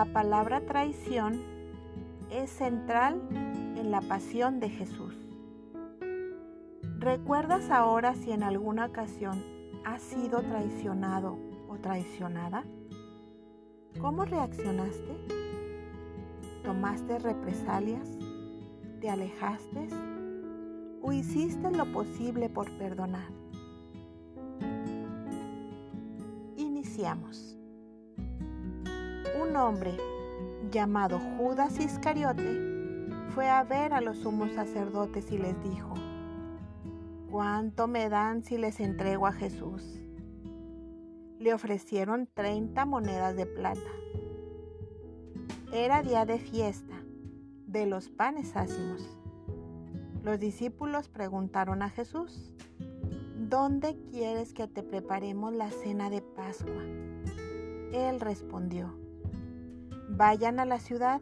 La palabra traición es central en la pasión de Jesús. ¿Recuerdas ahora si en alguna ocasión has sido traicionado o traicionada? ¿Cómo reaccionaste? ¿Tomaste represalias? ¿Te alejaste? ¿O hiciste lo posible por perdonar? Iniciamos. Un hombre llamado Judas Iscariote fue a ver a los sumos sacerdotes y les dijo, ¿cuánto me dan si les entrego a Jesús? Le ofrecieron 30 monedas de plata. Era día de fiesta, de los panes ácimos. Los discípulos preguntaron a Jesús, ¿dónde quieres que te preparemos la cena de Pascua? Él respondió, vayan a la ciudad,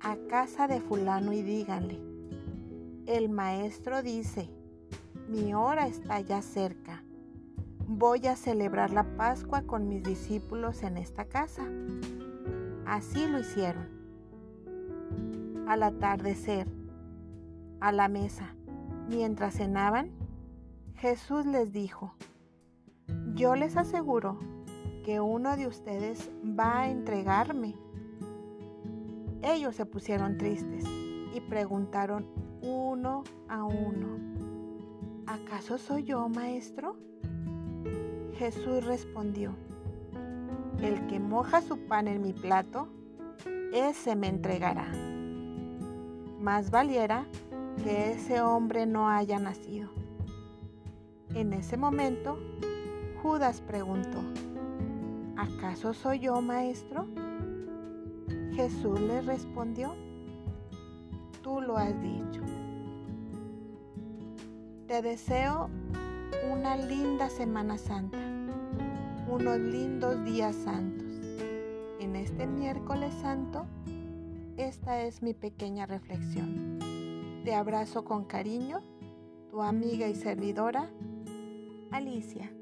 a casa de fulano y díganle, el maestro dice, mi hora está ya cerca, voy a celebrar la Pascua con mis discípulos en esta casa. Así lo hicieron. Al atardecer, a la mesa. Mientras cenaban, Jesús les dijo, yo les aseguro que uno de ustedes va a entregarme. Ellos se pusieron tristes y preguntaron uno a uno, ¿acaso soy yo, maestro? Jesús respondió, el que moja su pan en mi plato, ese me entregará. Más valiera que ese hombre no haya nacido. En ese momento, Judas preguntó, ¿acaso soy yo, maestro? Jesús le respondió, tú lo has dicho. Te deseo una linda Semana Santa, unos lindos días santos. En este miércoles santo, esta es mi pequeña reflexión. Te abrazo con cariño, tu amiga y servidora, Alicia.